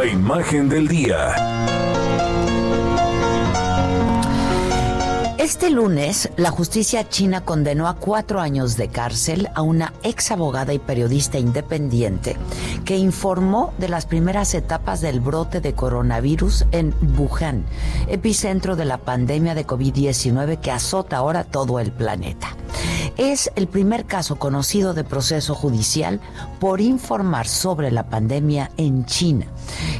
La imagen del día. Este lunes, la justicia china condenó a cuatro años de cárcel a una ex abogada y periodista independiente que informó de las primeras etapas del brote de coronavirus en Wuhan, epicentro de la pandemia de COVID-19 que azota ahora todo el planeta. Es el primer caso conocido de proceso judicial por informar sobre la pandemia en China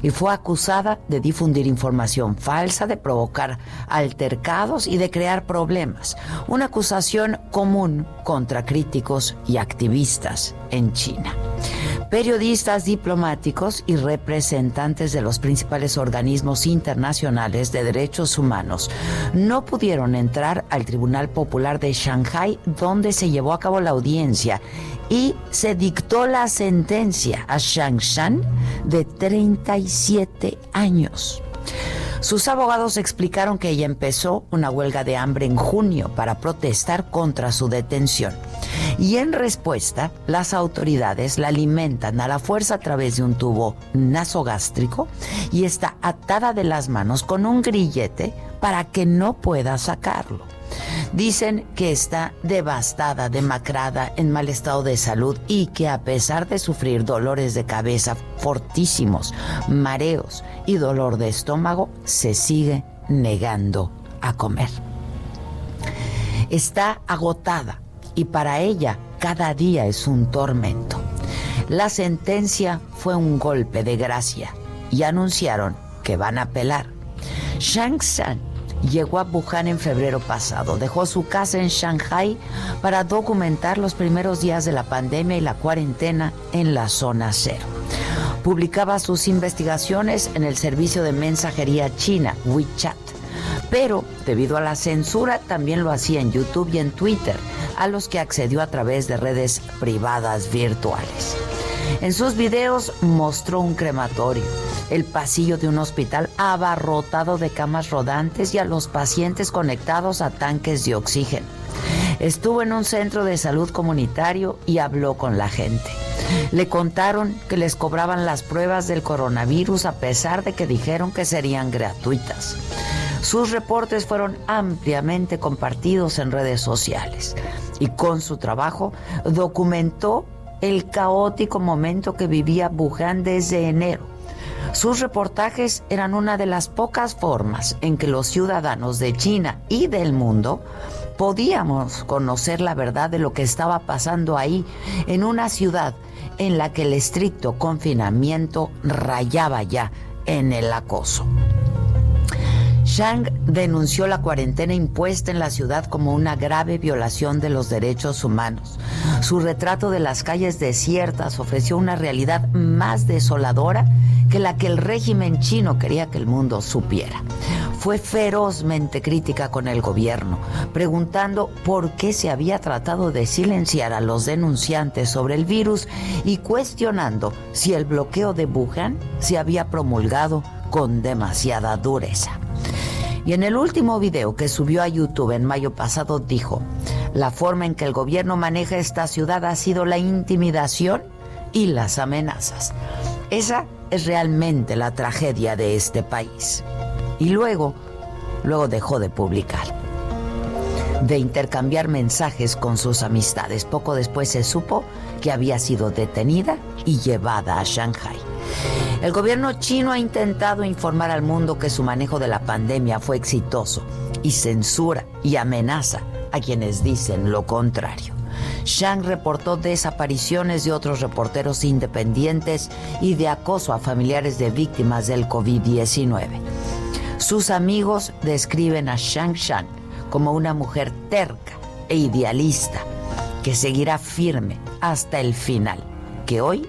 y fue acusada de difundir información falsa, de provocar altercados y de crear problemas. Una acusación común contra críticos y activistas en China. Periodistas, diplomáticos y representantes de los principales organismos internacionales de derechos humanos no pudieron entrar al Tribunal Popular de Shanghai donde se llevó a cabo la audiencia y se dictó la sentencia a Shang Shan de 37 años. Sus abogados explicaron que ella empezó una huelga de hambre en junio para protestar contra su detención. Y en respuesta, las autoridades la alimentan a la fuerza a través de un tubo nasogástrico y está atada de las manos con un grillete para que no pueda sacarlo. Dicen que está devastada, demacrada, en mal estado de salud y que a pesar de sufrir dolores de cabeza fortísimos, mareos y dolor de estómago, se sigue negando a comer. Está agotada y para ella cada día es un tormento. La sentencia fue un golpe de gracia y anunciaron que van a apelar. Shang San llegó a Wuhan en febrero pasado. Dejó su casa en Shanghai para documentar los primeros días de la pandemia y la cuarentena en la zona cero. Publicaba sus investigaciones en el servicio de mensajería china WeChat, pero debido a la censura también lo hacía en YouTube y en Twitter, a los que accedió a través de redes privadas virtuales. En sus videos mostró un crematorio, el pasillo de un hospital abarrotado de camas rodantes y a los pacientes conectados a tanques de oxígeno. Estuvo en un centro de salud comunitario y habló con la gente. Le contaron que les cobraban las pruebas del coronavirus a pesar de que dijeron que serían gratuitas. Sus reportes fueron ampliamente compartidos en redes sociales y con su trabajo documentó el caótico momento que vivía Wuhan desde enero. Sus reportajes eran una de las pocas formas en que los ciudadanos de China y del mundo podíamos conocer la verdad de lo que estaba pasando ahí, en una ciudad en la que el estricto confinamiento rayaba ya en el acoso. Shang denunció la cuarentena impuesta en la ciudad como una grave violación de los derechos humanos. Su retrato de las calles desiertas ofreció una realidad más desoladora que la que el régimen chino quería que el mundo supiera. Fue ferozmente crítica con el gobierno, preguntando por qué se había tratado de silenciar a los denunciantes sobre el virus y cuestionando si el bloqueo de Wuhan se había promulgado con demasiada dureza. Y en el último video que subió a YouTube en mayo pasado dijo, la forma en que el gobierno maneja esta ciudad ha sido la intimidación y las amenazas. Esa es realmente la tragedia de este país. Y luego, luego dejó de publicar, de intercambiar mensajes con sus amistades. Poco después se supo que había sido detenida y llevada a Shanghai. El gobierno chino ha intentado informar al mundo que su manejo de la pandemia fue exitoso y censura y amenaza a quienes dicen lo contrario. Shang reportó desapariciones de otros reporteros independientes y de acoso a familiares de víctimas del COVID-19. Sus amigos describen a Shang Shang como una mujer terca e idealista que seguirá firme hasta el final, que hoy,